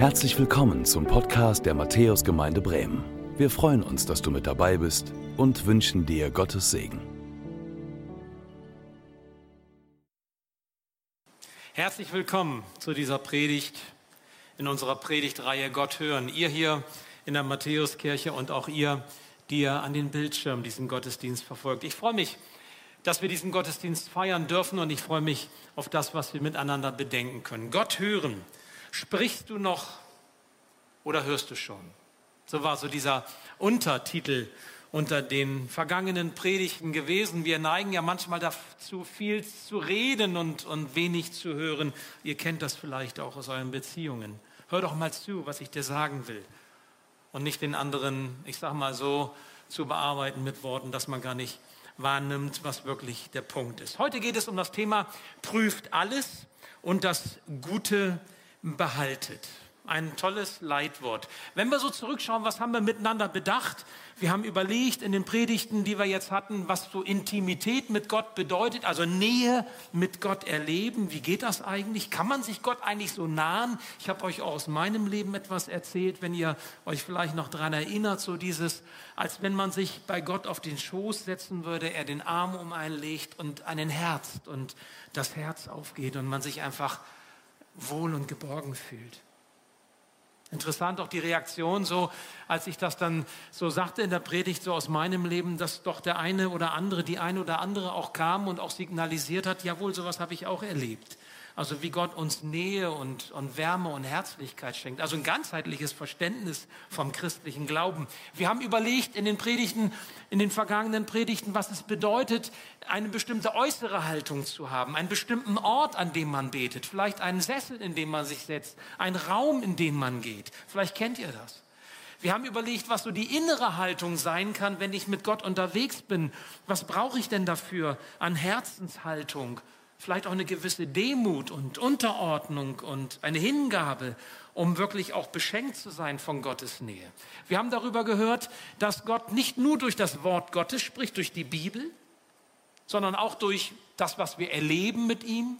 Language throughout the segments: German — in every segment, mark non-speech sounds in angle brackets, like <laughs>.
Herzlich willkommen zum Podcast der Matthäusgemeinde Bremen. Wir freuen uns, dass du mit dabei bist und wünschen dir Gottes Segen. Herzlich willkommen zu dieser Predigt in unserer Predigtreihe Gott hören. Ihr hier in der Matthäuskirche und auch ihr, die ihr an den Bildschirmen diesen Gottesdienst verfolgt. Ich freue mich, dass wir diesen Gottesdienst feiern dürfen und ich freue mich auf das, was wir miteinander bedenken können. Gott hören. Sprichst du noch oder hörst du schon? So war so dieser Untertitel unter den vergangenen Predigten gewesen. Wir neigen ja manchmal dazu, viel zu reden und, und wenig zu hören. Ihr kennt das vielleicht auch aus euren Beziehungen. Hör doch mal zu, was ich dir sagen will. Und nicht den anderen, ich sag mal so, zu bearbeiten mit Worten, dass man gar nicht wahrnimmt, was wirklich der Punkt ist. Heute geht es um das Thema prüft alles und das Gute behaltet. Ein tolles Leitwort. Wenn wir so zurückschauen, was haben wir miteinander bedacht? Wir haben überlegt in den Predigten, die wir jetzt hatten, was so Intimität mit Gott bedeutet, also Nähe mit Gott erleben. Wie geht das eigentlich? Kann man sich Gott eigentlich so nahen? Ich habe euch auch aus meinem Leben etwas erzählt, wenn ihr euch vielleicht noch daran erinnert, so dieses, als wenn man sich bei Gott auf den Schoß setzen würde, er den Arm um einen legt und einen herzt und das Herz aufgeht und man sich einfach wohl und geborgen fühlt. Interessant auch die Reaktion so, als ich das dann so sagte in der Predigt so aus meinem Leben, dass doch der eine oder andere, die eine oder andere auch kam und auch signalisiert hat, jawohl, sowas habe ich auch erlebt. Also wie Gott uns Nähe und, und Wärme und Herzlichkeit schenkt. Also ein ganzheitliches Verständnis vom christlichen Glauben. Wir haben überlegt in den Predigten, in den vergangenen Predigten, was es bedeutet, eine bestimmte äußere Haltung zu haben, einen bestimmten Ort, an dem man betet, vielleicht einen Sessel, in dem man sich setzt, einen Raum, in den man geht. Vielleicht kennt ihr das. Wir haben überlegt, was so die innere Haltung sein kann, wenn ich mit Gott unterwegs bin. Was brauche ich denn dafür an Herzenshaltung? Vielleicht auch eine gewisse Demut und Unterordnung und eine Hingabe, um wirklich auch beschenkt zu sein von Gottes Nähe. Wir haben darüber gehört, dass Gott nicht nur durch das Wort Gottes spricht, durch die Bibel, sondern auch durch das, was wir erleben mit ihm,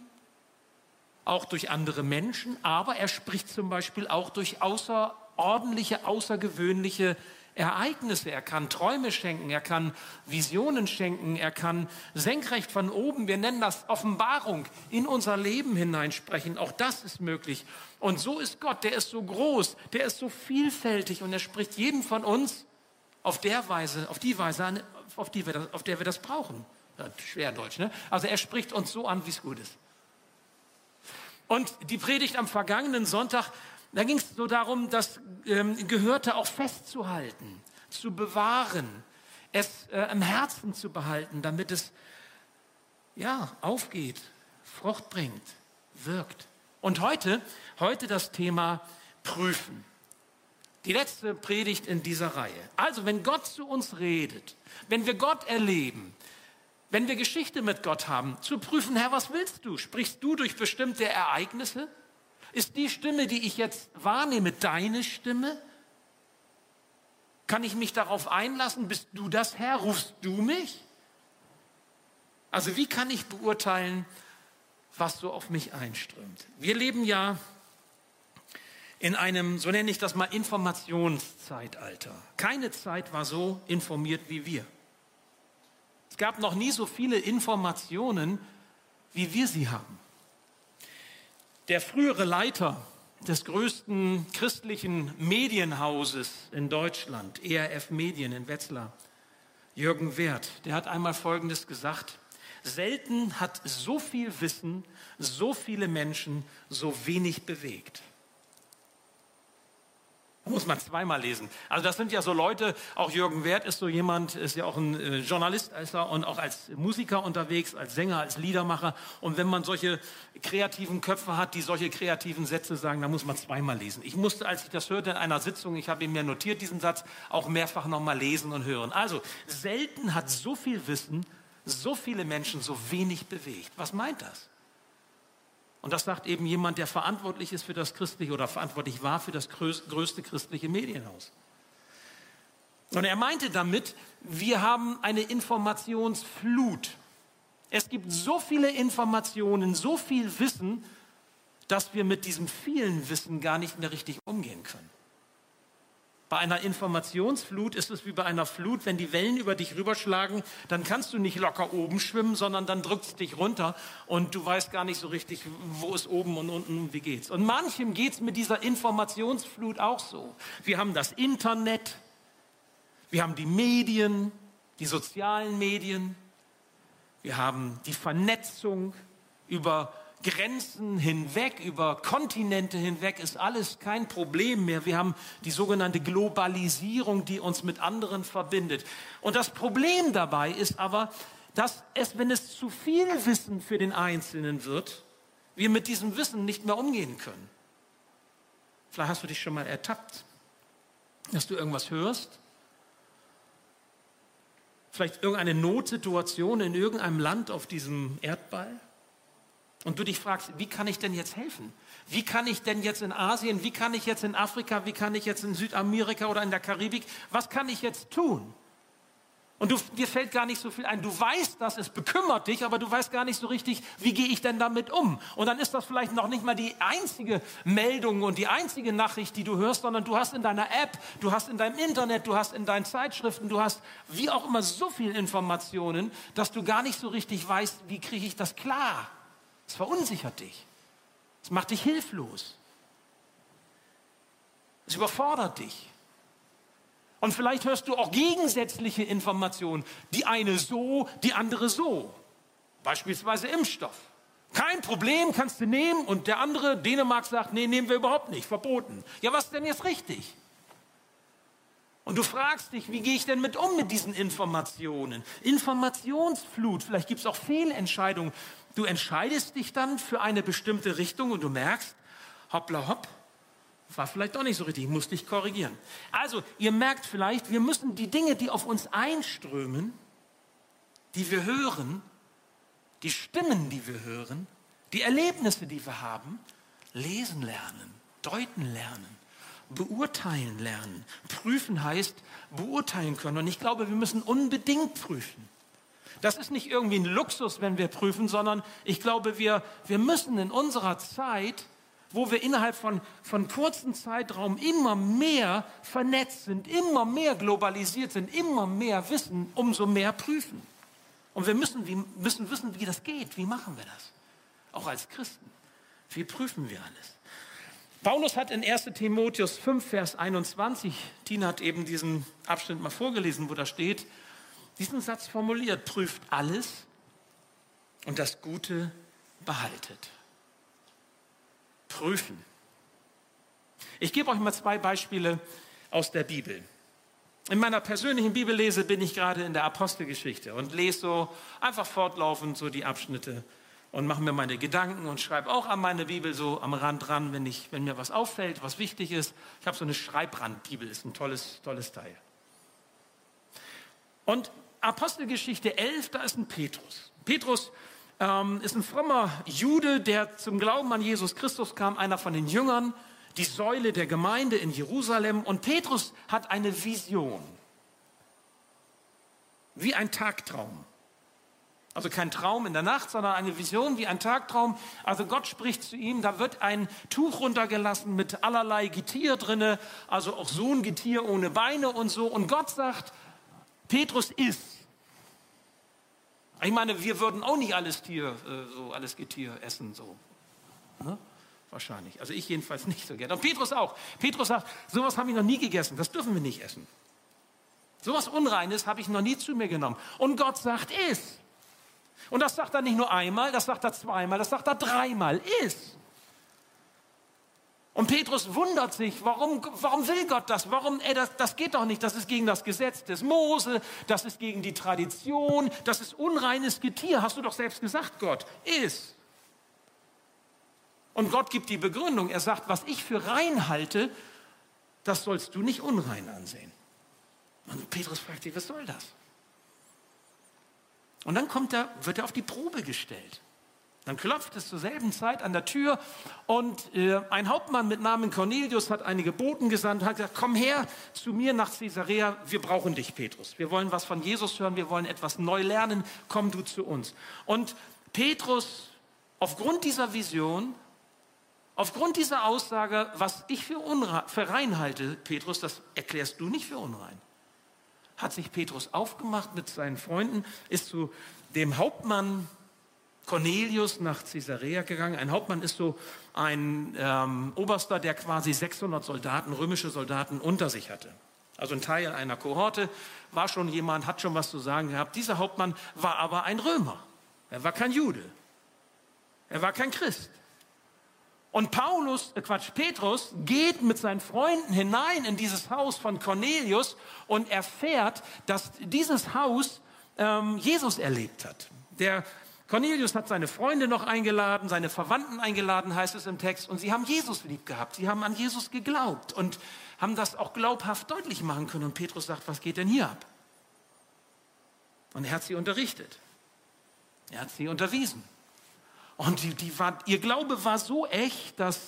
auch durch andere Menschen, aber er spricht zum Beispiel auch durch außerordentliche, außergewöhnliche Ereignisse, er kann Träume schenken, er kann Visionen schenken, er kann senkrecht von oben, wir nennen das Offenbarung, in unser Leben hineinsprechen. Auch das ist möglich. Und so ist Gott, der ist so groß, der ist so vielfältig und er spricht jeden von uns auf der Weise, auf die Weise auf, die wir das, auf der wir das brauchen. Ja, schwer Deutsch, ne? Also er spricht uns so an, wie es gut ist. Und die Predigt am vergangenen Sonntag da ging es so darum, das ähm, Gehörte auch festzuhalten, zu bewahren, es äh, im Herzen zu behalten, damit es ja, aufgeht, Frucht bringt, wirkt. Und heute, heute das Thema Prüfen. Die letzte Predigt in dieser Reihe. Also, wenn Gott zu uns redet, wenn wir Gott erleben, wenn wir Geschichte mit Gott haben, zu prüfen, Herr, was willst du? Sprichst du durch bestimmte Ereignisse? Ist die Stimme, die ich jetzt wahrnehme, deine Stimme? Kann ich mich darauf einlassen? Bist du das Herr? Rufst du mich? Also wie kann ich beurteilen, was so auf mich einströmt? Wir leben ja in einem, so nenne ich das mal, Informationszeitalter. Keine Zeit war so informiert wie wir. Es gab noch nie so viele Informationen, wie wir sie haben. Der frühere Leiter des größten christlichen Medienhauses in Deutschland, ERF Medien in Wetzlar, Jürgen Werth, der hat einmal Folgendes gesagt. Selten hat so viel Wissen, so viele Menschen so wenig bewegt. Muss man zweimal lesen. Also das sind ja so Leute, auch Jürgen Wert ist so jemand, ist ja auch ein äh, Journalist ist er, und auch als Musiker unterwegs, als Sänger, als Liedermacher. Und wenn man solche kreativen Köpfe hat, die solche kreativen Sätze sagen, dann muss man zweimal lesen. Ich musste, als ich das hörte in einer Sitzung, ich habe ihn mir notiert, diesen Satz, auch mehrfach nochmal lesen und hören. Also selten hat so viel Wissen, so viele Menschen so wenig bewegt. Was meint das? Und das sagt eben jemand, der verantwortlich ist für das christliche oder verantwortlich war für das größte christliche Medienhaus. Und er meinte damit, wir haben eine Informationsflut. Es gibt so viele Informationen, so viel Wissen, dass wir mit diesem vielen Wissen gar nicht mehr richtig umgehen können. Bei einer Informationsflut ist es wie bei einer Flut, wenn die Wellen über dich rüberschlagen, dann kannst du nicht locker oben schwimmen, sondern dann drückt es dich runter und du weißt gar nicht so richtig, wo ist oben und unten und wie geht's. Und manchem geht's mit dieser Informationsflut auch so. Wir haben das Internet, wir haben die Medien, die sozialen Medien, wir haben die Vernetzung über Grenzen hinweg, über Kontinente hinweg ist alles kein Problem mehr. Wir haben die sogenannte Globalisierung, die uns mit anderen verbindet. Und das Problem dabei ist aber, dass es, wenn es zu viel Wissen für den Einzelnen wird, wir mit diesem Wissen nicht mehr umgehen können. Vielleicht hast du dich schon mal ertappt, dass du irgendwas hörst, vielleicht irgendeine Notsituation in irgendeinem Land auf diesem Erdball und du dich fragst, wie kann ich denn jetzt helfen? Wie kann ich denn jetzt in Asien, wie kann ich jetzt in Afrika, wie kann ich jetzt in Südamerika oder in der Karibik, was kann ich jetzt tun? Und du, dir fällt gar nicht so viel ein. Du weißt das, es bekümmert dich, aber du weißt gar nicht so richtig, wie gehe ich denn damit um? Und dann ist das vielleicht noch nicht mal die einzige Meldung und die einzige Nachricht, die du hörst, sondern du hast in deiner App, du hast in deinem Internet, du hast in deinen Zeitschriften, du hast wie auch immer so viele Informationen, dass du gar nicht so richtig weißt, wie kriege ich das klar? Es verunsichert dich. Es macht dich hilflos. Es überfordert dich. Und vielleicht hörst du auch gegensätzliche Informationen. Die eine so, die andere so. Beispielsweise Impfstoff. Kein Problem, kannst du nehmen. Und der andere, Dänemark, sagt, nee, nehmen wir überhaupt nicht, verboten. Ja, was ist denn jetzt richtig? Und du fragst dich, wie gehe ich denn mit um mit diesen Informationen? Informationsflut, vielleicht gibt es auch Fehlentscheidungen. Du entscheidest dich dann für eine bestimmte Richtung und du merkst, hoppla hopp, war vielleicht doch nicht so richtig, ich muss dich korrigieren. Also, ihr merkt vielleicht, wir müssen die Dinge, die auf uns einströmen, die wir hören, die Stimmen, die wir hören, die Erlebnisse, die wir haben, lesen lernen, deuten lernen, beurteilen lernen. Prüfen heißt beurteilen können. Und ich glaube, wir müssen unbedingt prüfen. Das ist nicht irgendwie ein Luxus, wenn wir prüfen, sondern ich glaube, wir, wir müssen in unserer Zeit, wo wir innerhalb von, von kurzen Zeitraum immer mehr vernetzt sind, immer mehr globalisiert sind, immer mehr wissen, umso mehr prüfen. Und wir müssen, wir müssen wissen, wie das geht. Wie machen wir das? Auch als Christen. Wie prüfen wir alles? Paulus hat in 1 Timotheus 5, Vers 21, Tina hat eben diesen Abschnitt mal vorgelesen, wo da steht, diesen Satz formuliert, prüft alles und das Gute behaltet. Prüfen. Ich gebe euch mal zwei Beispiele aus der Bibel. In meiner persönlichen Bibellese bin ich gerade in der Apostelgeschichte und lese so einfach fortlaufend so die Abschnitte und mache mir meine Gedanken und schreibe auch an meine Bibel so am Rand dran, wenn, ich, wenn mir was auffällt, was wichtig ist. Ich habe so eine Schreibrandbibel, ist ein tolles, tolles Teil. Und Apostelgeschichte 11, da ist ein Petrus. Petrus ähm, ist ein frommer Jude, der zum Glauben an Jesus Christus kam, einer von den Jüngern, die Säule der Gemeinde in Jerusalem. Und Petrus hat eine Vision, wie ein Tagtraum. Also kein Traum in der Nacht, sondern eine Vision wie ein Tagtraum. Also Gott spricht zu ihm, da wird ein Tuch runtergelassen mit allerlei Getier drinne, also auch so ein Getier ohne Beine und so. Und Gott sagt, Petrus isst. Ich meine, wir würden auch nicht alles Tier, äh, so alles Getier essen, so. Ne? Wahrscheinlich. Also ich jedenfalls nicht so gerne. Und Petrus auch. Petrus sagt, sowas habe ich noch nie gegessen. Das dürfen wir nicht essen. Sowas Unreines habe ich noch nie zu mir genommen. Und Gott sagt, iss. Und das sagt er nicht nur einmal, das sagt er zweimal, das sagt er dreimal. Iss. Und Petrus wundert sich, warum, warum will Gott das? Warum, ey, das, das geht doch nicht. Das ist gegen das Gesetz des Mose, das ist gegen die Tradition, das ist unreines Getier. Hast du doch selbst gesagt, Gott. Ist. Und Gott gibt die Begründung. Er sagt, was ich für rein halte, das sollst du nicht unrein ansehen. Und Petrus fragt sich, was soll das? Und dann kommt er, wird er auf die Probe gestellt. Dann klopft es zur selben Zeit an der Tür und äh, ein Hauptmann mit Namen Cornelius hat einige Boten gesandt, hat gesagt, komm her zu mir nach Caesarea, wir brauchen dich, Petrus. Wir wollen was von Jesus hören, wir wollen etwas neu lernen, komm du zu uns. Und Petrus, aufgrund dieser Vision, Aufgrund dieser Aussage, was ich für, für rein halte, Petrus, das erklärst du nicht für unrein. Hat sich Petrus aufgemacht mit seinen Freunden, ist zu dem Hauptmann Cornelius nach Caesarea gegangen. Ein Hauptmann ist so ein ähm, Oberster, der quasi 600 Soldaten, römische Soldaten unter sich hatte. Also ein Teil einer Kohorte, war schon jemand, hat schon was zu sagen gehabt. Dieser Hauptmann war aber ein Römer. Er war kein Jude. Er war kein Christ. Und Paulus, äh Quatsch, Petrus geht mit seinen Freunden hinein in dieses Haus von Cornelius und erfährt, dass dieses Haus ähm, Jesus erlebt hat. Der Cornelius hat seine Freunde noch eingeladen, seine Verwandten eingeladen, heißt es im Text, und sie haben Jesus lieb gehabt. Sie haben an Jesus geglaubt und haben das auch glaubhaft deutlich machen können. Und Petrus sagt, was geht denn hier ab? Und er hat sie unterrichtet. Er hat sie unterwiesen. Und die, die war, ihr Glaube war so echt, dass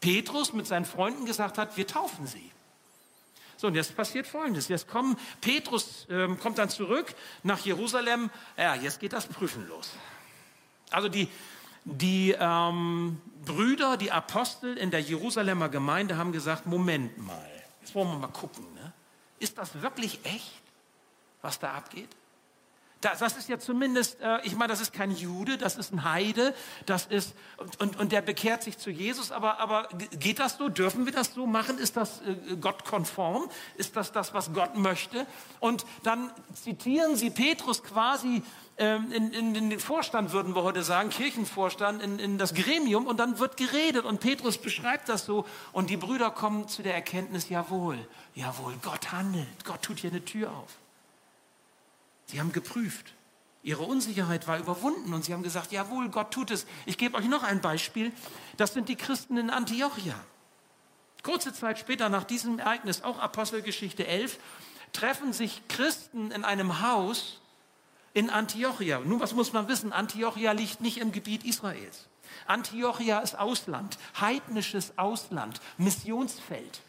Petrus mit seinen Freunden gesagt hat, wir taufen sie. So, und jetzt passiert Folgendes. Jetzt kommen, Petrus ähm, kommt dann zurück nach Jerusalem. Ja, jetzt geht das Prüfen los. Also die, die ähm, Brüder, die Apostel in der Jerusalemer Gemeinde haben gesagt, Moment mal, jetzt wollen wir mal gucken. Ne? Ist das wirklich echt, was da abgeht? Das, das ist ja zumindest, äh, ich meine, das ist kein Jude, das ist ein Heide, das ist, und, und, und der bekehrt sich zu Jesus, aber, aber geht das so? Dürfen wir das so machen? Ist das äh, gottkonform? Ist das das, was Gott möchte? Und dann zitieren sie Petrus quasi ähm, in, in, in den Vorstand, würden wir heute sagen, Kirchenvorstand, in, in das Gremium, und dann wird geredet und Petrus beschreibt das so und die Brüder kommen zu der Erkenntnis, jawohl, jawohl, Gott handelt, Gott tut hier eine Tür auf. Sie haben geprüft. Ihre Unsicherheit war überwunden und sie haben gesagt, jawohl, Gott tut es. Ich gebe euch noch ein Beispiel. Das sind die Christen in Antiochia. Kurze Zeit später nach diesem Ereignis, auch Apostelgeschichte 11, treffen sich Christen in einem Haus in Antiochia. Nun, was muss man wissen? Antiochia liegt nicht im Gebiet Israels. Antiochia ist Ausland, heidnisches Ausland, Missionsfeld.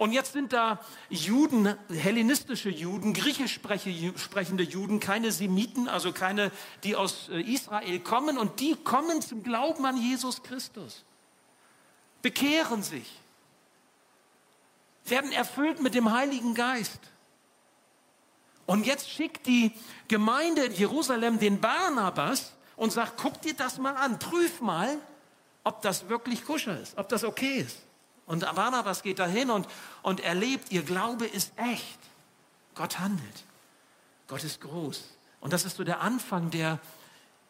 Und jetzt sind da Juden, hellenistische Juden, griechisch sprechende Juden, keine Semiten, also keine, die aus äh, Israel kommen. Und die kommen zum Glauben an Jesus Christus, bekehren sich, werden erfüllt mit dem Heiligen Geist. Und jetzt schickt die Gemeinde in Jerusalem den Barnabas und sagt, guck dir das mal an, prüf mal, ob das wirklich kuscher ist, ob das okay ist. Und Barnabas geht dahin und, und erlebt, ihr Glaube ist echt. Gott handelt. Gott ist groß. Und das ist so der Anfang der,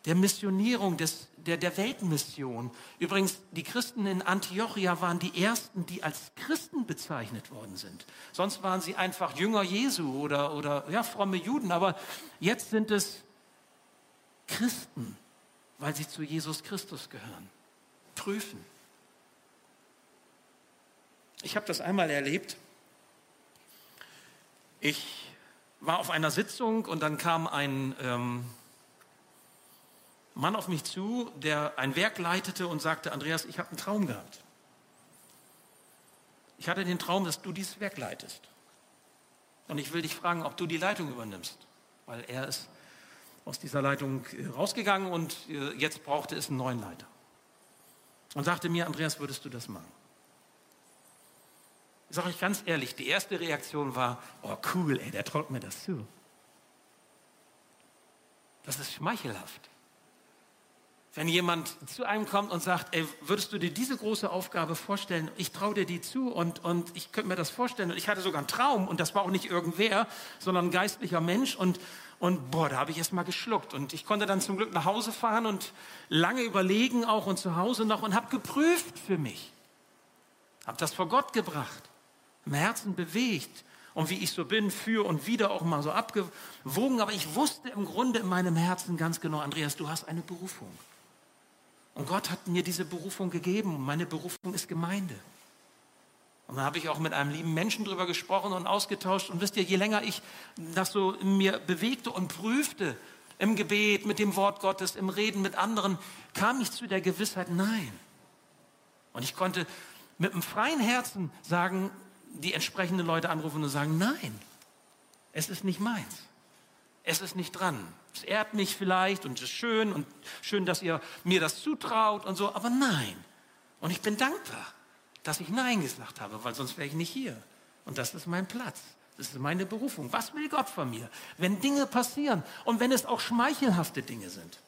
der Missionierung, des, der, der Weltmission. Übrigens, die Christen in Antiochia waren die ersten, die als Christen bezeichnet worden sind. Sonst waren sie einfach Jünger Jesu oder, oder ja, fromme Juden. Aber jetzt sind es Christen, weil sie zu Jesus Christus gehören. Prüfen. Ich habe das einmal erlebt. Ich war auf einer Sitzung und dann kam ein ähm, Mann auf mich zu, der ein Werk leitete und sagte, Andreas, ich habe einen Traum gehabt. Ich hatte den Traum, dass du dieses Werk leitest. Und ich will dich fragen, ob du die Leitung übernimmst, weil er ist aus dieser Leitung äh, rausgegangen und äh, jetzt brauchte es einen neuen Leiter. Und sagte mir, Andreas, würdest du das machen? Ich sage euch ganz ehrlich, die erste Reaktion war, oh cool, ey, der traut mir das zu. Das ist schmeichelhaft. Wenn jemand zu einem kommt und sagt, ey, würdest du dir diese große Aufgabe vorstellen? Ich traue dir die zu und, und ich könnte mir das vorstellen. Und ich hatte sogar einen Traum und das war auch nicht irgendwer, sondern ein geistlicher Mensch. Und, und boah, da habe ich erst mal geschluckt. Und ich konnte dann zum Glück nach Hause fahren und lange überlegen auch und zu Hause noch und habe geprüft für mich. Habe das vor Gott gebracht im Herzen bewegt und wie ich so bin, für und wieder auch mal so abgewogen. Aber ich wusste im Grunde in meinem Herzen ganz genau, Andreas, du hast eine Berufung. Und Gott hat mir diese Berufung gegeben meine Berufung ist Gemeinde. Und da habe ich auch mit einem lieben Menschen drüber gesprochen und ausgetauscht. Und wisst ihr, je länger ich das so in mir bewegte und prüfte, im Gebet, mit dem Wort Gottes, im Reden mit anderen, kam ich zu der Gewissheit, nein. Und ich konnte mit einem freien Herzen sagen, die entsprechenden Leute anrufen und sagen, nein, es ist nicht meins. Es ist nicht dran. Es ehrt mich vielleicht und es ist schön und schön, dass ihr mir das zutraut und so, aber nein. Und ich bin dankbar, dass ich Nein gesagt habe, weil sonst wäre ich nicht hier. Und das ist mein Platz. Das ist meine Berufung. Was will Gott von mir? Wenn Dinge passieren und wenn es auch schmeichelhafte Dinge sind.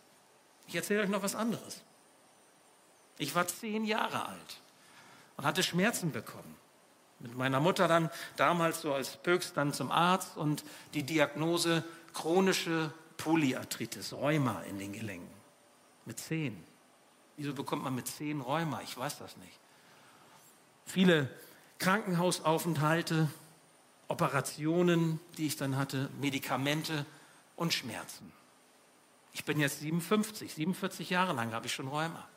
Ich erzähle euch noch was anderes. Ich war zehn Jahre alt und hatte Schmerzen bekommen. Mit meiner Mutter dann damals so als Pöks dann zum Arzt und die Diagnose chronische Polyarthritis, Rheuma in den Gelenken. Mit zehn. Wieso bekommt man mit zehn Rheuma? Ich weiß das nicht. Viele Krankenhausaufenthalte, Operationen, die ich dann hatte, Medikamente und Schmerzen. Ich bin jetzt 57, 47 Jahre lang habe ich schon Rheuma.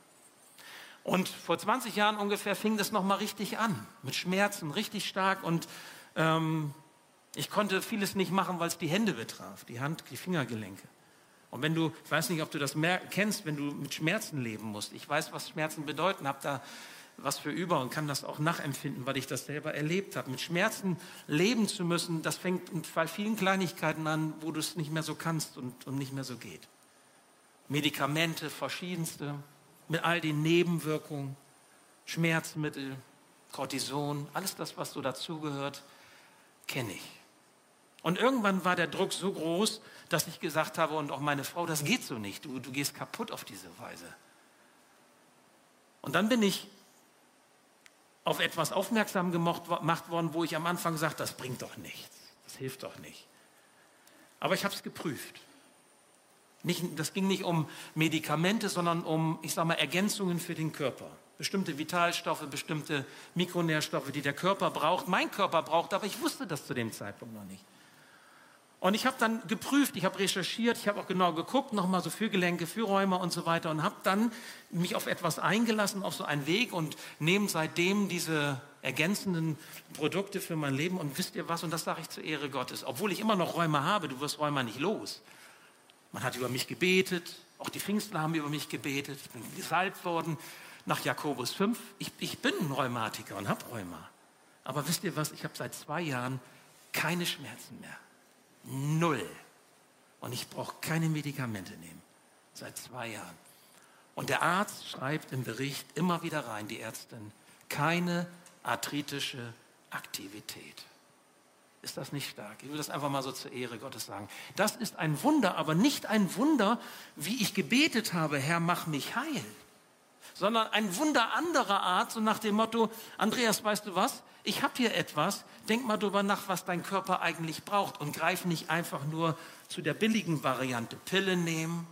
Und vor 20 Jahren ungefähr fing das nochmal richtig an, mit Schmerzen, richtig stark. Und ähm, ich konnte vieles nicht machen, weil es die Hände betraf, die Hand, die Fingergelenke. Und wenn du, ich weiß nicht, ob du das kennst, wenn du mit Schmerzen leben musst. Ich weiß, was Schmerzen bedeuten, habe da was für über und kann das auch nachempfinden, weil ich das selber erlebt habe. Mit Schmerzen leben zu müssen, das fängt bei vielen Kleinigkeiten an, wo du es nicht mehr so kannst und, und nicht mehr so geht. Medikamente, verschiedenste mit all den Nebenwirkungen, Schmerzmittel, Cortison, alles das, was so dazugehört, kenne ich. Und irgendwann war der Druck so groß, dass ich gesagt habe, und auch meine Frau, das geht so nicht, du, du gehst kaputt auf diese Weise. Und dann bin ich auf etwas aufmerksam gemacht worden, wo ich am Anfang gesagt das bringt doch nichts, das hilft doch nicht. Aber ich habe es geprüft. Nicht, das ging nicht um Medikamente, sondern um, ich sage mal, Ergänzungen für den Körper. Bestimmte Vitalstoffe, bestimmte Mikronährstoffe, die der Körper braucht, mein Körper braucht, aber ich wusste das zu dem Zeitpunkt noch nicht. Und ich habe dann geprüft, ich habe recherchiert, ich habe auch genau geguckt, nochmal so für Gelenke, für Rheuma und so weiter und habe dann mich auf etwas eingelassen, auf so einen Weg und nehme seitdem diese ergänzenden Produkte für mein Leben. Und wisst ihr was, und das sage ich zur Ehre Gottes, obwohl ich immer noch Rheuma habe, du wirst Rheuma nicht los. Man hat über mich gebetet, auch die Pfingstler haben über mich gebetet, ich bin gesalbt worden nach Jakobus 5. Ich, ich bin ein Rheumatiker und habe Rheuma. Aber wisst ihr was, ich habe seit zwei Jahren keine Schmerzen mehr. Null. Und ich brauche keine Medikamente nehmen. Seit zwei Jahren. Und der Arzt schreibt im Bericht immer wieder rein, die Ärztin, keine arthritische Aktivität. Ist das nicht stark? Ich will das einfach mal so zur Ehre Gottes sagen. Das ist ein Wunder, aber nicht ein Wunder, wie ich gebetet habe, Herr, mach mich heil. Sondern ein Wunder anderer Art, so nach dem Motto, Andreas, weißt du was? Ich habe hier etwas, denk mal drüber nach, was dein Körper eigentlich braucht und greif nicht einfach nur zu der billigen Variante. Pille nehmen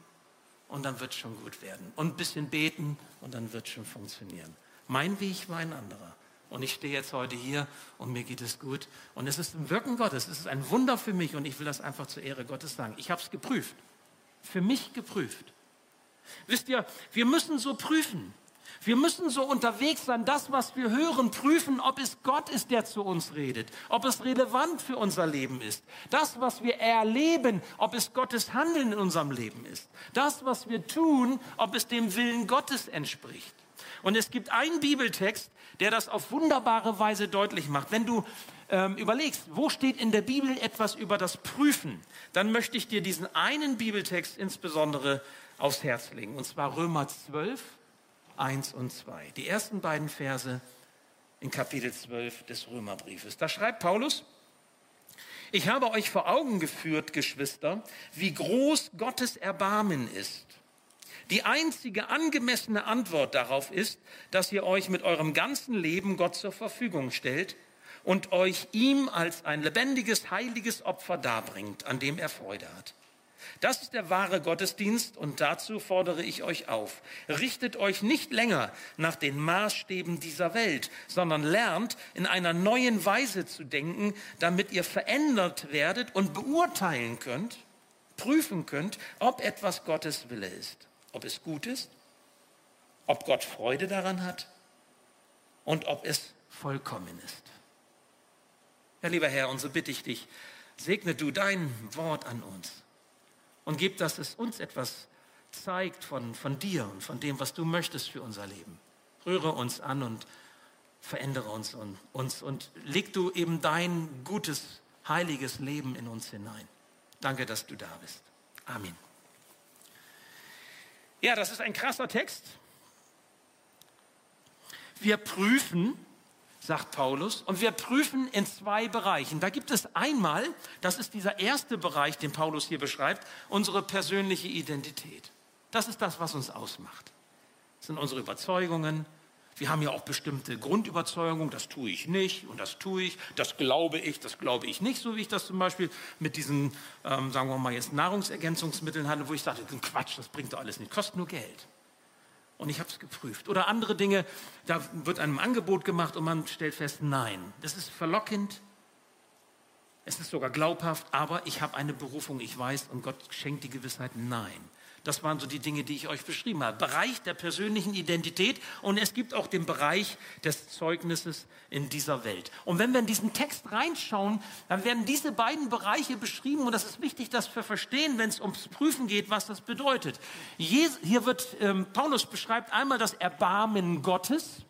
und dann wird es schon gut werden. Und ein bisschen beten und dann wird es schon funktionieren. Mein Weg war ein anderer. Und ich stehe jetzt heute hier und mir geht es gut. Und es ist ein Wirken Gottes. Es ist ein Wunder für mich und ich will das einfach zur Ehre Gottes sagen. Ich habe es geprüft. Für mich geprüft. Wisst ihr, wir müssen so prüfen. Wir müssen so unterwegs sein, das, was wir hören, prüfen, ob es Gott ist, der zu uns redet, ob es relevant für unser Leben ist. Das, was wir erleben, ob es Gottes Handeln in unserem Leben ist. Das, was wir tun, ob es dem Willen Gottes entspricht. Und es gibt einen Bibeltext, der das auf wunderbare Weise deutlich macht. Wenn du ähm, überlegst, wo steht in der Bibel etwas über das Prüfen, dann möchte ich dir diesen einen Bibeltext insbesondere aufs Herz legen. Und zwar Römer 12, 1 und 2. Die ersten beiden Verse in Kapitel 12 des Römerbriefes. Da schreibt Paulus, ich habe euch vor Augen geführt, Geschwister, wie groß Gottes Erbarmen ist die einzige angemessene Antwort darauf ist, dass ihr euch mit eurem ganzen Leben Gott zur Verfügung stellt und euch ihm als ein lebendiges, heiliges Opfer darbringt, an dem er Freude hat. Das ist der wahre Gottesdienst und dazu fordere ich euch auf. Richtet euch nicht länger nach den Maßstäben dieser Welt, sondern lernt in einer neuen Weise zu denken, damit ihr verändert werdet und beurteilen könnt, prüfen könnt, ob etwas Gottes Wille ist ob es gut ist, ob Gott Freude daran hat und ob es vollkommen ist. Ja, lieber Herr, und so bitte ich dich, segne du dein Wort an uns und gib, dass es uns etwas zeigt von, von dir und von dem, was du möchtest für unser Leben. Rühre uns an und verändere uns und, uns und leg du eben dein gutes, heiliges Leben in uns hinein. Danke, dass du da bist. Amen. Ja, das ist ein krasser Text. Wir prüfen, sagt Paulus, und wir prüfen in zwei Bereichen. Da gibt es einmal, das ist dieser erste Bereich, den Paulus hier beschreibt, unsere persönliche Identität. Das ist das, was uns ausmacht. Das sind unsere Überzeugungen, wir haben ja auch bestimmte Grundüberzeugungen, das tue ich nicht und das tue ich, das glaube ich, das glaube ich nicht, so wie ich das zum Beispiel mit diesen, ähm, sagen wir mal jetzt Nahrungsergänzungsmitteln hatte, wo ich sagte, Quatsch, das bringt doch alles nicht, kostet nur Geld. Und ich habe es geprüft. Oder andere Dinge, da wird einem Angebot gemacht und man stellt fest, nein, das ist verlockend, es ist sogar glaubhaft, aber ich habe eine Berufung, ich weiß und Gott schenkt die Gewissheit, nein. Das waren so die Dinge, die ich euch beschrieben habe. Bereich der persönlichen Identität und es gibt auch den Bereich des Zeugnisses in dieser Welt. Und wenn wir in diesen Text reinschauen, dann werden diese beiden Bereiche beschrieben und das ist wichtig, dass wir verstehen, wenn es ums Prüfen geht, was das bedeutet. Hier wird, ähm, Paulus beschreibt einmal das Erbarmen Gottes.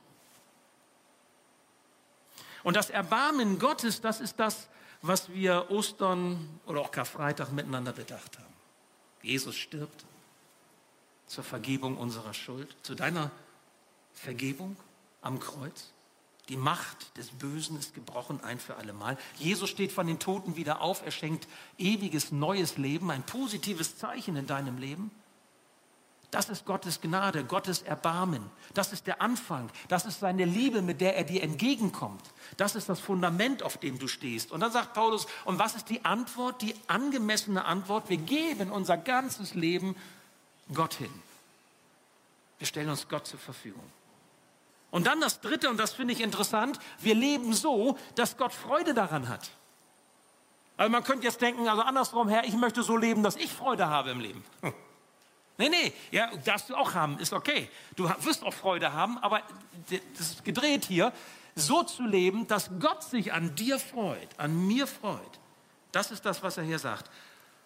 Und das Erbarmen Gottes, das ist das, was wir Ostern oder auch Karfreitag miteinander bedacht haben. Jesus stirbt zur Vergebung unserer Schuld, zu deiner Vergebung am Kreuz. Die Macht des Bösen ist gebrochen ein für allemal. Jesus steht von den Toten wieder auf. Er schenkt ewiges neues Leben, ein positives Zeichen in deinem Leben. Das ist Gottes Gnade, Gottes Erbarmen. Das ist der Anfang. Das ist seine Liebe, mit der er dir entgegenkommt. Das ist das Fundament, auf dem du stehst. Und dann sagt Paulus, und was ist die Antwort, die angemessene Antwort? Wir geben unser ganzes Leben Gott hin. Wir stellen uns Gott zur Verfügung. Und dann das Dritte, und das finde ich interessant, wir leben so, dass Gott Freude daran hat. Also man könnte jetzt denken, also andersrum, Herr, ich möchte so leben, dass ich Freude habe im Leben. <laughs> Nee, nee, ja, darfst du auch haben, ist okay. Du wirst auch Freude haben, aber das ist gedreht hier, so zu leben, dass Gott sich an dir freut, an mir freut. Das ist das, was er hier sagt.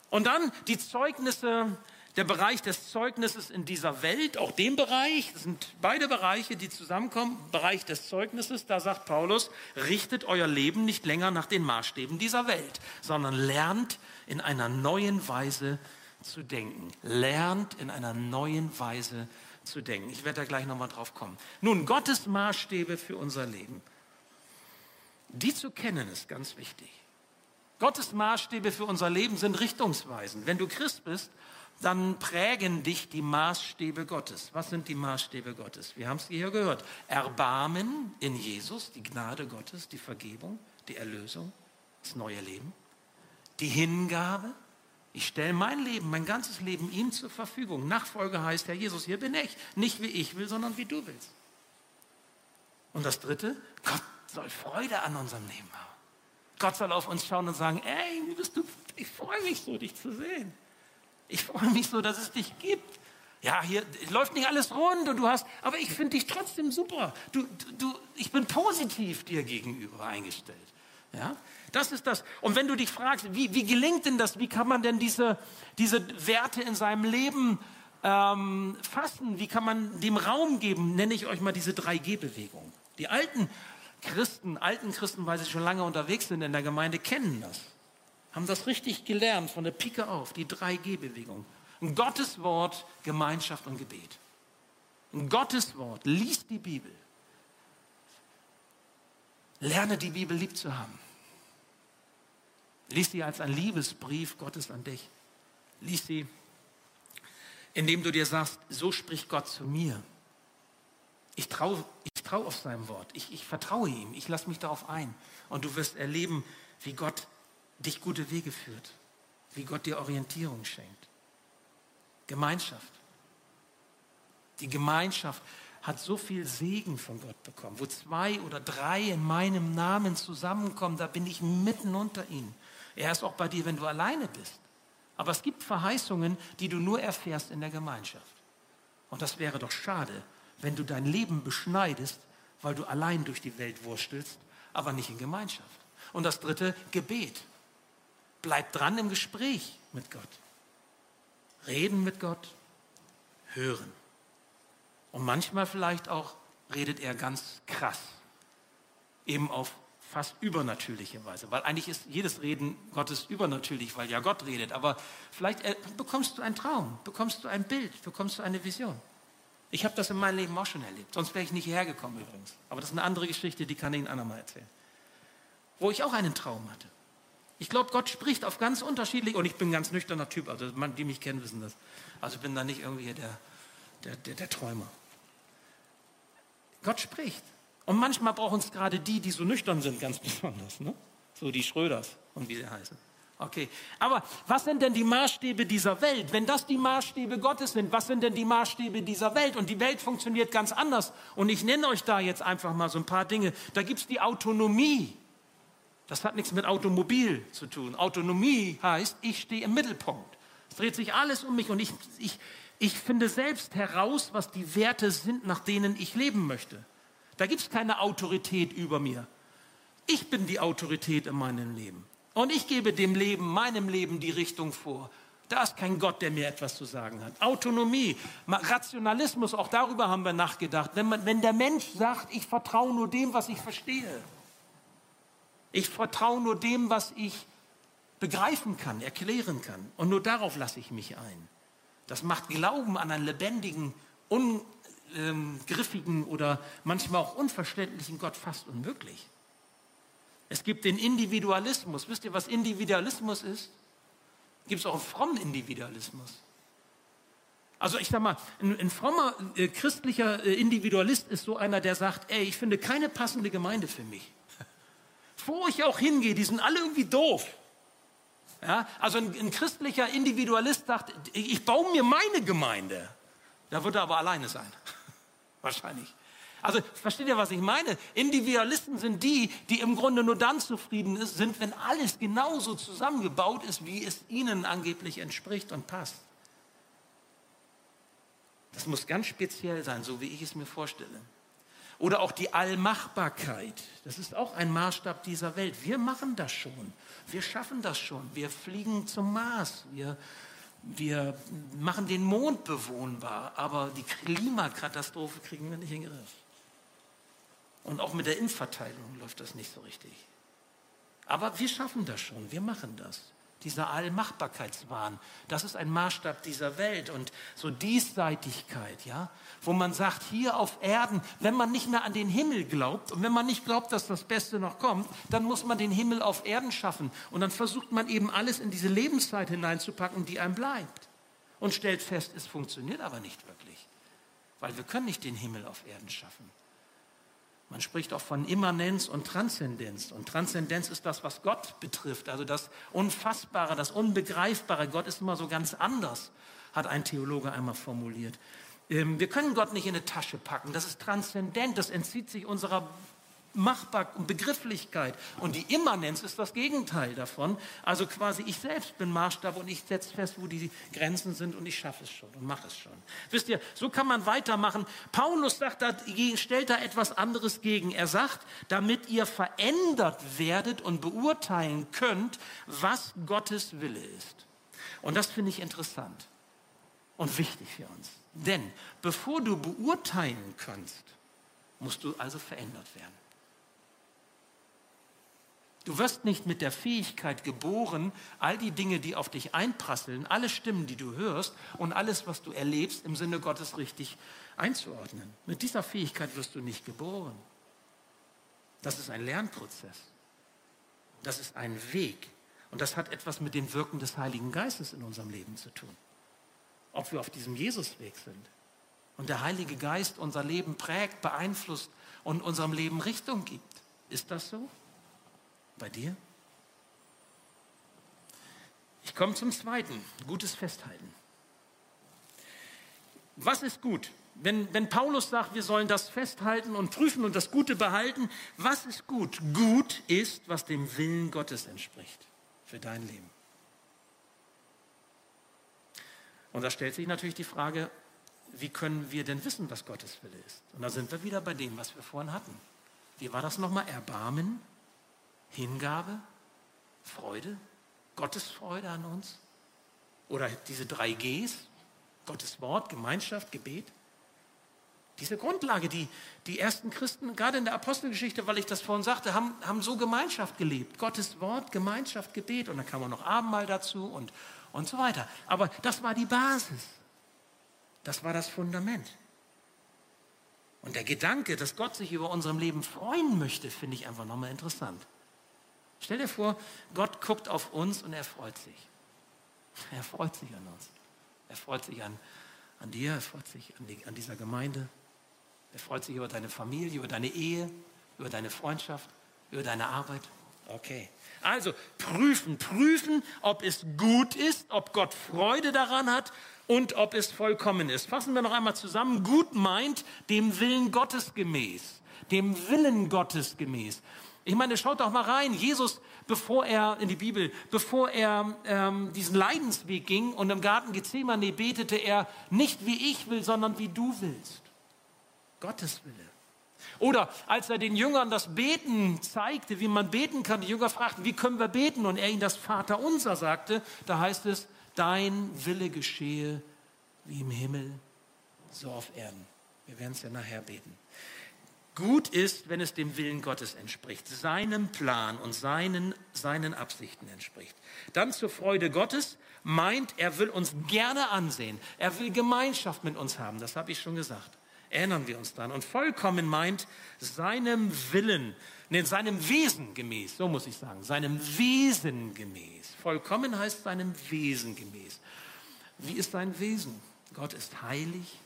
Und dann die Zeugnisse der Bereich des Zeugnisses in dieser Welt, auch dem Bereich, das sind beide Bereiche, die zusammenkommen, Bereich des Zeugnisses, da sagt Paulus, richtet euer Leben nicht länger nach den Maßstäben dieser Welt, sondern lernt in einer neuen Weise zu denken. Lernt in einer neuen Weise zu denken. Ich werde da gleich nochmal drauf kommen. Nun, Gottes Maßstäbe für unser Leben. Die zu kennen ist ganz wichtig. Gottes Maßstäbe für unser Leben sind Richtungsweisen. Wenn du Christ bist dann prägen dich die Maßstäbe Gottes. Was sind die Maßstäbe Gottes? Wir haben es hier gehört. Erbarmen in Jesus, die Gnade Gottes, die Vergebung, die Erlösung, das neue Leben. Die Hingabe. Ich stelle mein Leben, mein ganzes Leben ihm zur Verfügung. Nachfolge heißt, Herr Jesus, hier bin ich. Nicht wie ich will, sondern wie du willst. Und das Dritte, Gott soll Freude an unserem Leben haben. Gott soll auf uns schauen und sagen, ey, wie bist du? Ich freue mich so, dich zu sehen. Ich freue mich so, dass es dich gibt. Ja, hier läuft nicht alles rund und du hast, aber ich finde dich trotzdem super. Du, du, ich bin positiv dir gegenüber eingestellt. Ja, das ist das. Und wenn du dich fragst, wie, wie gelingt denn das? Wie kann man denn diese, diese Werte in seinem Leben ähm, fassen? Wie kann man dem Raum geben? Nenne ich euch mal diese 3G-Bewegung. Die alten Christen, alten Christen, weil sie schon lange unterwegs sind in der Gemeinde, kennen das haben das richtig gelernt von der Pike auf, die 3G-Bewegung. Ein Gottes Wort, Gemeinschaft und Gebet. Ein Gottes Wort, lies die Bibel. Lerne die Bibel lieb zu haben. Lies sie als ein Liebesbrief Gottes an dich. Lies sie, indem du dir sagst, so spricht Gott zu mir. Ich traue ich trau auf sein Wort. Ich, ich vertraue ihm. Ich lasse mich darauf ein. Und du wirst erleben, wie Gott dich gute Wege führt, wie Gott dir Orientierung schenkt. Gemeinschaft. Die Gemeinschaft hat so viel Segen von Gott bekommen. Wo zwei oder drei in meinem Namen zusammenkommen, da bin ich mitten unter ihnen. Er ist auch bei dir, wenn du alleine bist. Aber es gibt Verheißungen, die du nur erfährst in der Gemeinschaft. Und das wäre doch schade, wenn du dein Leben beschneidest, weil du allein durch die Welt wurstelst, aber nicht in Gemeinschaft. Und das dritte, Gebet. Bleib dran im Gespräch mit Gott. Reden mit Gott, hören. Und manchmal vielleicht auch redet er ganz krass, eben auf fast übernatürliche Weise, weil eigentlich ist jedes Reden Gottes übernatürlich, weil ja Gott redet. Aber vielleicht äh, bekommst du einen Traum, bekommst du ein Bild, bekommst du eine Vision. Ich habe das in meinem Leben auch schon erlebt. Sonst wäre ich nicht hierher gekommen übrigens. Aber das ist eine andere Geschichte, die kann ich Ihnen andermal erzählen. Wo ich auch einen Traum hatte. Ich glaube, Gott spricht auf ganz unterschiedlich, und ich bin ein ganz nüchterner Typ, also man, die mich kennen, wissen das. Also ich bin da nicht irgendwie der, der, der, der Träumer. Gott spricht. Und manchmal brauchen es gerade die, die so nüchtern sind, ganz besonders. Ne? So die Schröders und wie sie heißen. Okay, aber was sind denn die Maßstäbe dieser Welt? Wenn das die Maßstäbe Gottes sind, was sind denn die Maßstäbe dieser Welt? Und die Welt funktioniert ganz anders. Und ich nenne euch da jetzt einfach mal so ein paar Dinge. Da gibt es die Autonomie. Das hat nichts mit Automobil zu tun. Autonomie heißt, ich stehe im Mittelpunkt. Es dreht sich alles um mich und ich, ich, ich finde selbst heraus, was die Werte sind, nach denen ich leben möchte. Da gibt es keine Autorität über mir. Ich bin die Autorität in meinem Leben. Und ich gebe dem Leben, meinem Leben die Richtung vor. Da ist kein Gott, der mir etwas zu sagen hat. Autonomie, Rationalismus, auch darüber haben wir nachgedacht. Wenn, man, wenn der Mensch sagt, ich vertraue nur dem, was ich verstehe. Ich vertraue nur dem, was ich begreifen kann, erklären kann. Und nur darauf lasse ich mich ein. Das macht Glauben an einen lebendigen, ungriffigen oder manchmal auch unverständlichen Gott fast unmöglich. Es gibt den Individualismus. Wisst ihr, was Individualismus ist? Gibt es auch einen frommen Individualismus. Also ich sag mal, ein, ein frommer äh, christlicher äh, Individualist ist so einer, der sagt, ey, ich finde keine passende Gemeinde für mich. Wo ich auch hingehe, die sind alle irgendwie doof. Ja? Also ein, ein christlicher Individualist sagt, ich, ich baue mir meine Gemeinde. Da wird er aber alleine sein. <laughs> Wahrscheinlich. Also versteht ihr, was ich meine? Individualisten sind die, die im Grunde nur dann zufrieden sind, wenn alles genauso zusammengebaut ist, wie es ihnen angeblich entspricht und passt. Das muss ganz speziell sein, so wie ich es mir vorstelle. Oder auch die Allmachbarkeit. Das ist auch ein Maßstab dieser Welt. Wir machen das schon. Wir schaffen das schon. Wir fliegen zum Mars. Wir, wir machen den Mond bewohnbar. Aber die Klimakatastrophe kriegen wir nicht in den Griff. Und auch mit der Impfverteilung läuft das nicht so richtig. Aber wir schaffen das schon, wir machen das. Dieser Allmachbarkeitswahn, das ist ein Maßstab dieser Welt. Und so Diesseitigkeit, ja, wo man sagt, hier auf Erden, wenn man nicht mehr an den Himmel glaubt und wenn man nicht glaubt, dass das Beste noch kommt, dann muss man den Himmel auf Erden schaffen. Und dann versucht man eben alles in diese Lebenszeit hineinzupacken, die einem bleibt. Und stellt fest, es funktioniert aber nicht wirklich, weil wir können nicht den Himmel auf Erden schaffen. Man spricht auch von Immanenz und Transzendenz. Und Transzendenz ist das, was Gott betrifft, also das Unfassbare, das Unbegreifbare. Gott ist immer so ganz anders, hat ein Theologe einmal formuliert. Ähm, wir können Gott nicht in eine Tasche packen. Das ist transzendent, das entzieht sich unserer Machbar und Begrifflichkeit. Und die Immanenz ist das Gegenteil davon. Also quasi ich selbst bin Maßstab und ich setze fest, wo die Grenzen sind und ich schaffe es schon und mache es schon. Wisst ihr, so kann man weitermachen. Paulus sagt da, stellt da etwas anderes gegen. Er sagt, damit ihr verändert werdet und beurteilen könnt, was Gottes Wille ist. Und das finde ich interessant und wichtig für uns. Denn bevor du beurteilen kannst, musst du also verändert werden. Du wirst nicht mit der Fähigkeit geboren, all die Dinge, die auf dich einprasseln, alle Stimmen, die du hörst und alles, was du erlebst, im Sinne Gottes richtig einzuordnen. Mit dieser Fähigkeit wirst du nicht geboren. Das ist ein Lernprozess. Das ist ein Weg. Und das hat etwas mit dem Wirken des Heiligen Geistes in unserem Leben zu tun. Ob wir auf diesem Jesusweg sind. Und der Heilige Geist unser Leben prägt, beeinflusst und unserem Leben Richtung gibt. Ist das so? Bei dir? Ich komme zum zweiten, gutes Festhalten. Was ist gut? Wenn, wenn Paulus sagt, wir sollen das festhalten und prüfen und das Gute behalten, was ist gut? Gut ist, was dem Willen Gottes entspricht für dein Leben. Und da stellt sich natürlich die Frage, wie können wir denn wissen, was Gottes Wille ist? Und da sind wir wieder bei dem, was wir vorhin hatten. Wie war das nochmal? Erbarmen, Hingabe, Freude, Gottes Freude an uns? Oder diese drei Gs, Gottes Wort, Gemeinschaft, Gebet? Diese Grundlage, die die ersten Christen, gerade in der Apostelgeschichte, weil ich das vorhin sagte, haben, haben so Gemeinschaft gelebt. Gottes Wort, Gemeinschaft, Gebet. Und dann kam auch noch Abendmahl dazu und, und so weiter. Aber das war die Basis. Das war das Fundament. Und der Gedanke, dass Gott sich über unserem Leben freuen möchte, finde ich einfach nochmal interessant. Stell dir vor, Gott guckt auf uns und er freut sich. Er freut sich an uns. Er freut sich an, an dir, er freut sich an, die, an dieser Gemeinde. Er freut sich über deine Familie, über deine Ehe, über deine Freundschaft, über deine Arbeit. Okay. Also prüfen, prüfen, ob es gut ist, ob Gott Freude daran hat und ob es vollkommen ist. Fassen wir noch einmal zusammen. Gut meint dem Willen Gottes gemäß. Dem Willen Gottes gemäß. Ich meine, schaut doch mal rein. Jesus, bevor er in die Bibel, bevor er ähm, diesen Leidensweg ging und im Garten Gethsemane betete er nicht wie ich will, sondern wie du willst. Gottes Wille. Oder als er den Jüngern das Beten zeigte, wie man beten kann, die Jünger fragten, wie können wir beten? Und er ihnen das Vaterunser sagte, da heißt es, dein Wille geschehe wie im Himmel, so auf Erden. Wir werden es ja nachher beten. Gut ist, wenn es dem Willen Gottes entspricht, seinem Plan und seinen, seinen Absichten entspricht. Dann zur Freude Gottes meint, er will uns gerne ansehen. Er will Gemeinschaft mit uns haben. Das habe ich schon gesagt. Erinnern wir uns dran. Und vollkommen meint seinem Willen, nee, seinem Wesen gemäß, so muss ich sagen, seinem Wesen gemäß. Vollkommen heißt seinem Wesen gemäß. Wie ist sein Wesen? Gott ist heilig.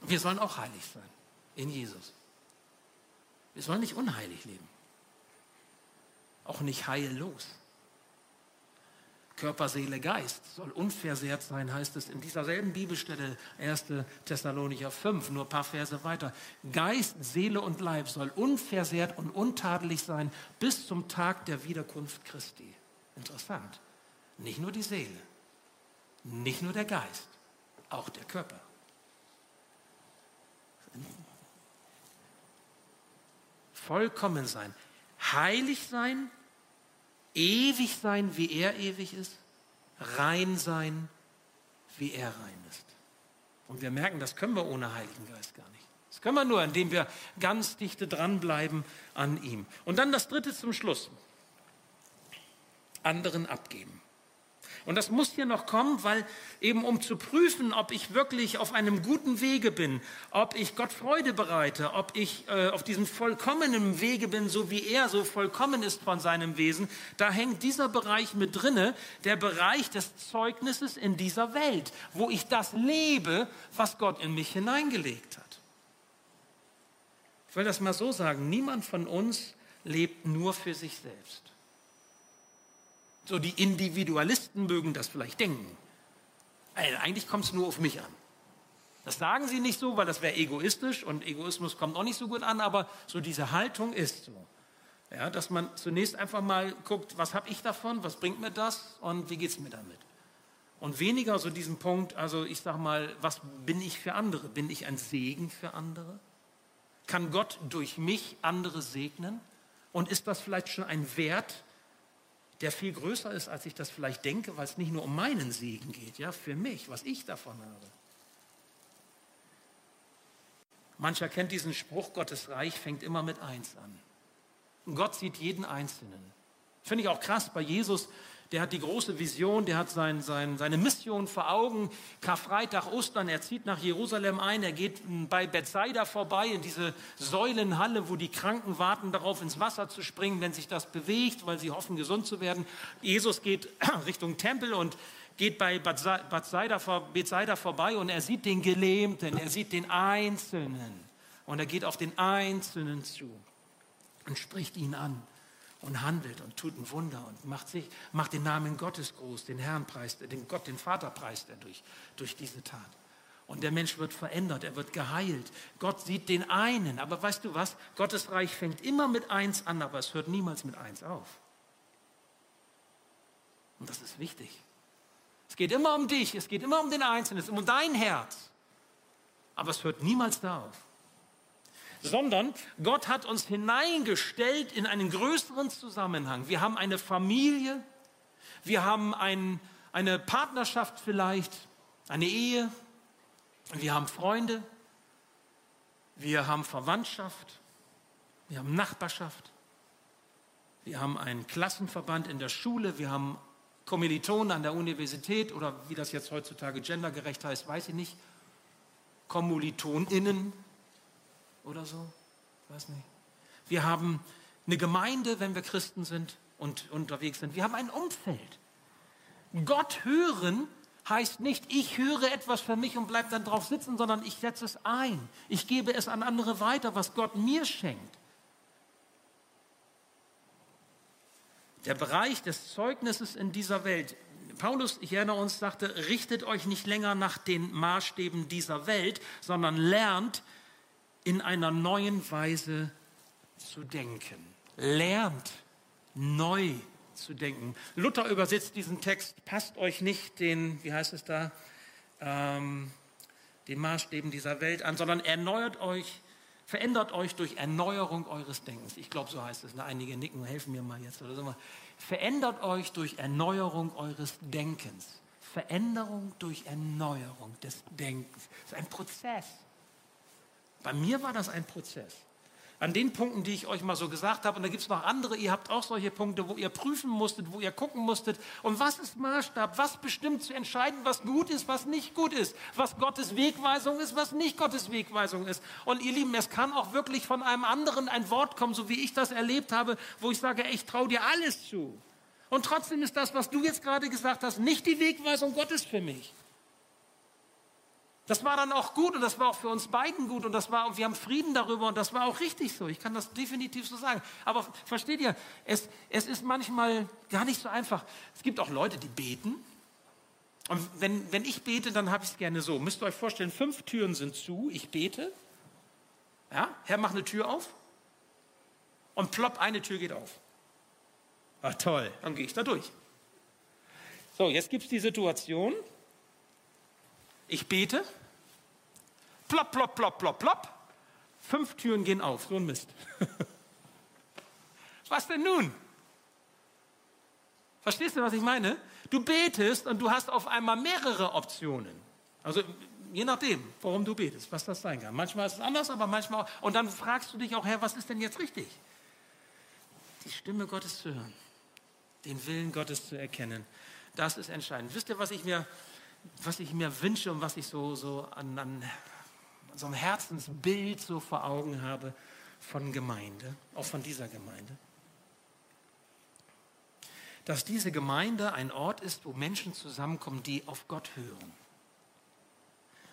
Wir sollen auch heilig sein in Jesus. Wir sollen nicht unheilig leben. Auch nicht heillos. Körper, Seele, Geist soll unversehrt sein, heißt es in dieser selben Bibelstelle, 1. Thessalonicher 5, nur ein paar Verse weiter. Geist, Seele und Leib soll unversehrt und untadelig sein bis zum Tag der Wiederkunft Christi. Interessant. Nicht nur die Seele, nicht nur der Geist, auch der Körper. Vollkommen sein, heilig sein, ewig sein, wie er ewig ist, rein sein, wie er rein ist. Und wir merken, das können wir ohne Heiligen Geist gar nicht. Das können wir nur, indem wir ganz dichte dranbleiben an ihm. Und dann das dritte zum Schluss. Anderen abgeben. Und das muss hier noch kommen, weil eben um zu prüfen, ob ich wirklich auf einem guten Wege bin, ob ich Gott Freude bereite, ob ich äh, auf diesem vollkommenen Wege bin, so wie er so vollkommen ist von seinem Wesen, da hängt dieser Bereich mit drinne, der Bereich des Zeugnisses in dieser Welt, wo ich das lebe, was Gott in mich hineingelegt hat. Ich will das mal so sagen, niemand von uns lebt nur für sich selbst. So die Individualisten mögen das vielleicht denken. Eigentlich kommt es nur auf mich an. Das sagen sie nicht so, weil das wäre egoistisch und Egoismus kommt auch nicht so gut an, aber so diese Haltung ist so. Ja, dass man zunächst einfach mal guckt, was habe ich davon, was bringt mir das und wie geht es mir damit. Und weniger so diesen Punkt, also ich sage mal, was bin ich für andere? Bin ich ein Segen für andere? Kann Gott durch mich andere segnen? Und ist das vielleicht schon ein Wert, der viel größer ist, als ich das vielleicht denke, weil es nicht nur um meinen Segen geht, ja, für mich, was ich davon habe. Mancher kennt diesen Spruch, Gottes Reich fängt immer mit eins an. Und Gott sieht jeden Einzelnen. Finde ich auch krass bei Jesus, der hat die große Vision, der hat sein, sein, seine Mission vor Augen. Karfreitag, Ostern, er zieht nach Jerusalem ein, er geht bei Bethsaida vorbei in diese Säulenhalle, wo die Kranken warten darauf, ins Wasser zu springen, wenn sich das bewegt, weil sie hoffen, gesund zu werden. Jesus geht <clears throat> Richtung Tempel und geht bei Bethsaida, Bethsaida vorbei und er sieht den Gelähmten, er sieht den Einzelnen und er geht auf den Einzelnen zu und spricht ihn an und handelt und tut ein Wunder und macht, sich, macht den Namen Gottes groß, den Herrn preist er, den Gott, den Vater preist er durch, durch diese Tat. Und der Mensch wird verändert, er wird geheilt. Gott sieht den einen. Aber weißt du was? Gottes Reich fängt immer mit eins an, aber es hört niemals mit eins auf. Und das ist wichtig. Es geht immer um dich, es geht immer um den Einzelnen, es geht um dein Herz. Aber es hört niemals da auf sondern Gott hat uns hineingestellt in einen größeren Zusammenhang. Wir haben eine Familie, wir haben ein, eine Partnerschaft vielleicht, eine Ehe, Wir haben Freunde, wir haben Verwandtschaft, wir haben Nachbarschaft, wir haben einen Klassenverband in der Schule, wir haben Kommilitonen an der Universität oder wie das jetzt heutzutage gendergerecht heißt, weiß ich nicht. KommilitonInnen oder so, weiß nicht. Wir haben eine Gemeinde, wenn wir Christen sind und unterwegs sind. Wir haben ein Umfeld. Gott hören heißt nicht, ich höre etwas für mich und bleibe dann drauf sitzen, sondern ich setze es ein. Ich gebe es an andere weiter, was Gott mir schenkt. Der Bereich des Zeugnisses in dieser Welt. Paulus, ich erinnere uns, sagte, richtet euch nicht länger nach den Maßstäben dieser Welt, sondern lernt in einer neuen Weise zu denken. Lernt neu zu denken. Luther übersetzt diesen Text, passt euch nicht den, wie heißt es da, ähm, den Maßstäben dieser Welt an, sondern erneuert euch, verändert euch durch Erneuerung eures Denkens. Ich glaube, so heißt es. Ne? Einige nicken, helfen mir mal jetzt oder so. Verändert euch durch Erneuerung eures Denkens. Veränderung durch Erneuerung des Denkens. Das ist ein Prozess. Bei mir war das ein Prozess an den Punkten, die ich euch mal so gesagt habe. Und da gibt es noch andere, ihr habt auch solche Punkte, wo ihr prüfen musstet, wo ihr gucken musstet. Und was ist Maßstab? Was bestimmt zu entscheiden, was gut ist, was nicht gut ist? Was Gottes Wegweisung ist, was nicht Gottes Wegweisung ist? Und ihr Lieben, es kann auch wirklich von einem anderen ein Wort kommen, so wie ich das erlebt habe, wo ich sage, ich traue dir alles zu. Und trotzdem ist das, was du jetzt gerade gesagt hast, nicht die Wegweisung Gottes für mich. Das war dann auch gut und das war auch für uns beiden gut und das war, und wir haben Frieden darüber und das war auch richtig so. Ich kann das definitiv so sagen. Aber versteht ihr, es, es ist manchmal gar nicht so einfach. Es gibt auch Leute, die beten. Und wenn, wenn ich bete, dann habe ich es gerne so. Müsst ihr euch vorstellen, fünf Türen sind zu, ich bete. Ja, Herr, mach eine Tür auf. Und plopp, eine Tür geht auf. Ach toll, dann gehe ich da durch. So, jetzt gibt es die Situation, ich bete, plopp, plopp, plopp, plopp, plopp, fünf Türen gehen auf, so ein Mist. <laughs> was denn nun? Verstehst du, was ich meine? Du betest und du hast auf einmal mehrere Optionen. Also je nachdem, warum du betest, was das sein kann. Manchmal ist es anders, aber manchmal auch. Und dann fragst du dich auch, Herr, was ist denn jetzt richtig? Die Stimme Gottes zu hören, den Willen Gottes zu erkennen, das ist entscheidend. Wisst ihr, was ich mir was ich mir wünsche und was ich so, so an, an so einem Herzensbild so vor Augen habe von Gemeinde, auch von dieser Gemeinde. Dass diese Gemeinde ein Ort ist, wo Menschen zusammenkommen, die auf Gott hören.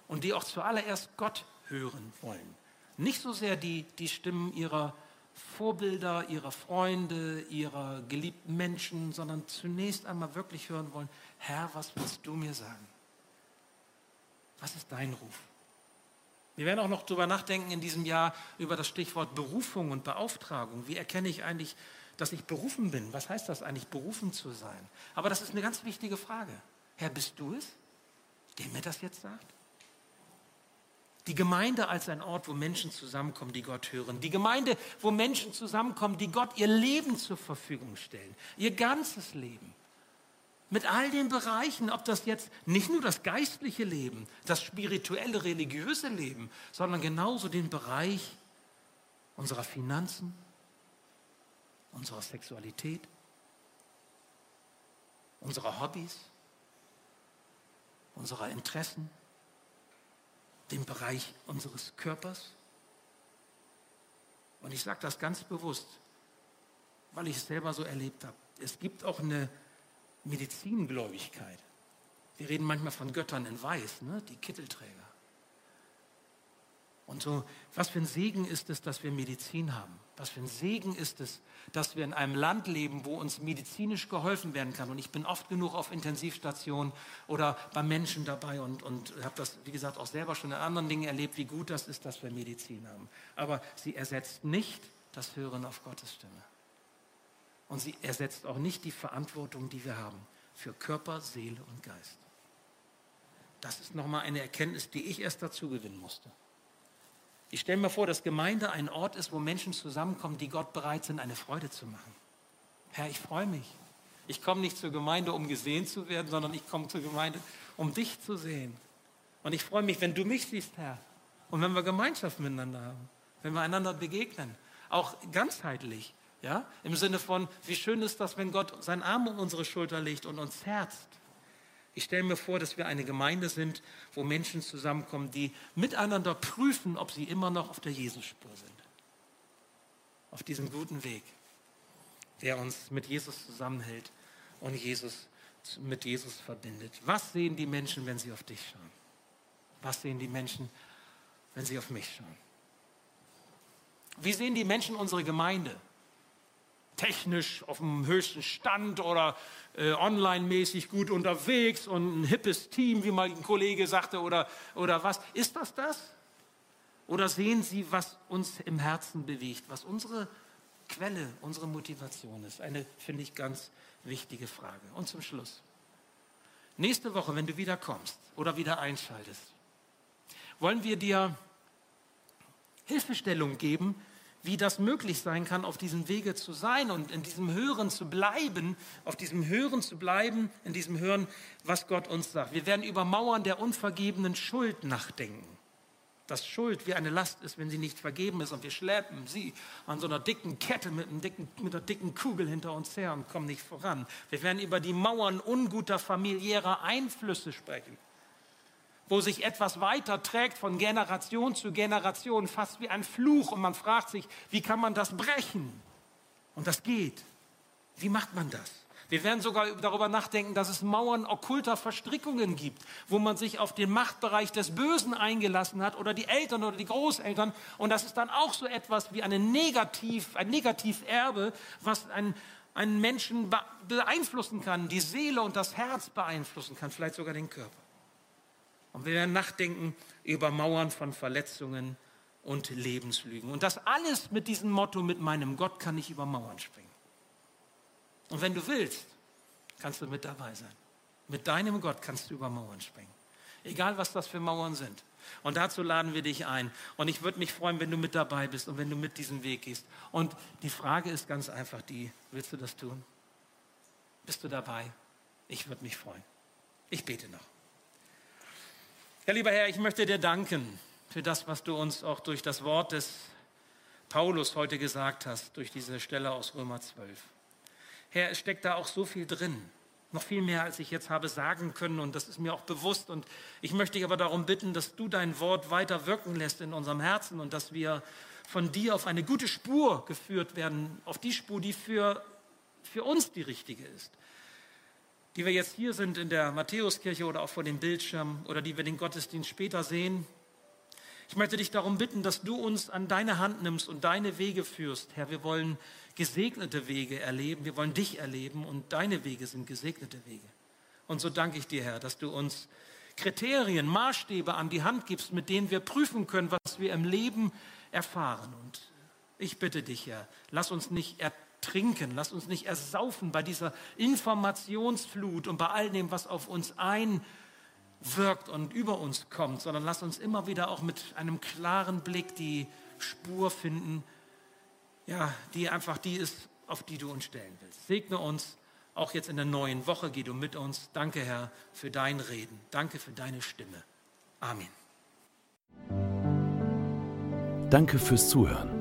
Und die auch zuallererst Gott hören wollen. Nicht so sehr die, die Stimmen ihrer Vorbilder, ihrer Freunde, ihrer geliebten Menschen, sondern zunächst einmal wirklich hören wollen, Herr, was willst du mir sagen? Was ist dein Ruf? Wir werden auch noch darüber nachdenken in diesem Jahr über das Stichwort Berufung und Beauftragung. Wie erkenne ich eigentlich, dass ich berufen bin? Was heißt das eigentlich, berufen zu sein? Aber das ist eine ganz wichtige Frage. Herr, bist du es, der mir das jetzt sagt? Die Gemeinde als ein Ort, wo Menschen zusammenkommen, die Gott hören. Die Gemeinde, wo Menschen zusammenkommen, die Gott ihr Leben zur Verfügung stellen. Ihr ganzes Leben. Mit all den Bereichen, ob das jetzt nicht nur das geistliche Leben, das spirituelle, religiöse Leben, sondern genauso den Bereich unserer Finanzen, unserer Sexualität, unserer Hobbys, unserer Interessen, den Bereich unseres Körpers. Und ich sage das ganz bewusst, weil ich es selber so erlebt habe. Es gibt auch eine Medizingläubigkeit. Wir reden manchmal von Göttern in Weiß, ne? die Kittelträger. Und so, was für ein Segen ist es, dass wir Medizin haben? Was für ein Segen ist es, dass wir in einem Land leben, wo uns medizinisch geholfen werden kann? Und ich bin oft genug auf Intensivstationen oder bei Menschen dabei und, und habe das, wie gesagt, auch selber schon in anderen Dingen erlebt, wie gut das ist, dass wir Medizin haben. Aber sie ersetzt nicht das Hören auf Gottes Stimme. Und sie ersetzt auch nicht die Verantwortung, die wir haben für Körper, Seele und Geist. Das ist nochmal eine Erkenntnis, die ich erst dazu gewinnen musste. Ich stelle mir vor, dass Gemeinde ein Ort ist, wo Menschen zusammenkommen, die Gott bereit sind, eine Freude zu machen. Herr, ich freue mich. Ich komme nicht zur Gemeinde, um gesehen zu werden, sondern ich komme zur Gemeinde, um dich zu sehen, Und ich freue mich, wenn du mich siehst, Herr. Und wenn wir Gemeinschaft miteinander haben, wenn wir einander begegnen, auch ganzheitlich, ja, im Sinne von, wie schön ist das, wenn Gott seinen Arm um unsere Schulter legt und uns herzt. Ich stelle mir vor, dass wir eine Gemeinde sind, wo Menschen zusammenkommen, die miteinander prüfen, ob sie immer noch auf der Jesusspur sind. Auf diesem guten Weg, der uns mit Jesus zusammenhält und Jesus mit Jesus verbindet. Was sehen die Menschen, wenn sie auf dich schauen? Was sehen die Menschen, wenn sie auf mich schauen? Wie sehen die Menschen unsere Gemeinde? Technisch auf dem höchsten Stand oder äh, online-mäßig gut unterwegs und ein hippes Team, wie mal ein Kollege sagte, oder, oder was? Ist das das? Oder sehen Sie, was uns im Herzen bewegt, was unsere Quelle, unsere Motivation ist? Eine, finde ich, ganz wichtige Frage. Und zum Schluss. Nächste Woche, wenn du wieder kommst oder wieder einschaltest, wollen wir dir Hilfestellung geben, wie das möglich sein kann, auf diesem Wege zu sein und in diesem Hören zu bleiben, auf diesem Hören zu bleiben, in diesem Hören, was Gott uns sagt. Wir werden über Mauern der unvergebenen Schuld nachdenken. Dass Schuld wie eine Last ist, wenn sie nicht vergeben ist und wir schleppen sie an so einer dicken Kette mit, einem dicken, mit einer dicken Kugel hinter uns her und kommen nicht voran. Wir werden über die Mauern unguter familiärer Einflüsse sprechen wo sich etwas weiter trägt von Generation zu Generation, fast wie ein Fluch. Und man fragt sich, wie kann man das brechen? Und das geht. Wie macht man das? Wir werden sogar darüber nachdenken, dass es Mauern okkulter Verstrickungen gibt, wo man sich auf den Machtbereich des Bösen eingelassen hat oder die Eltern oder die Großeltern. Und das ist dann auch so etwas wie eine Negativ, ein Negativerbe, was einen, einen Menschen beeinflussen kann, die Seele und das Herz beeinflussen kann, vielleicht sogar den Körper. Und wir werden nachdenken über Mauern von Verletzungen und Lebenslügen. Und das alles mit diesem Motto, mit meinem Gott kann ich über Mauern springen. Und wenn du willst, kannst du mit dabei sein. Mit deinem Gott kannst du über Mauern springen. Egal, was das für Mauern sind. Und dazu laden wir dich ein. Und ich würde mich freuen, wenn du mit dabei bist und wenn du mit diesem Weg gehst. Und die Frage ist ganz einfach die, willst du das tun? Bist du dabei? Ich würde mich freuen. Ich bete noch. Ja, lieber Herr, ich möchte dir danken für das, was du uns auch durch das Wort des Paulus heute gesagt hast, durch diese Stelle aus Römer 12. Herr, es steckt da auch so viel drin, noch viel mehr, als ich jetzt habe sagen können und das ist mir auch bewusst und ich möchte dich aber darum bitten, dass du dein Wort weiter wirken lässt in unserem Herzen und dass wir von dir auf eine gute Spur geführt werden, auf die Spur, die für, für uns die richtige ist die wir jetzt hier sind in der Matthäuskirche oder auch vor dem Bildschirm oder die wir den Gottesdienst später sehen. Ich möchte dich darum bitten, dass du uns an deine Hand nimmst und deine Wege führst. Herr, wir wollen gesegnete Wege erleben, wir wollen dich erleben und deine Wege sind gesegnete Wege. Und so danke ich dir, Herr, dass du uns Kriterien, Maßstäbe an die Hand gibst, mit denen wir prüfen können, was wir im Leben erfahren. Und ich bitte dich, Herr, lass uns nicht ertragen trinken, lass uns nicht ersaufen bei dieser Informationsflut und bei all dem, was auf uns einwirkt und über uns kommt, sondern lass uns immer wieder auch mit einem klaren Blick die Spur finden, ja, die einfach die ist, auf die du uns stellen willst. Segne uns auch jetzt in der neuen Woche, geh du mit uns. Danke, Herr, für dein Reden. Danke für deine Stimme. Amen. Danke fürs Zuhören.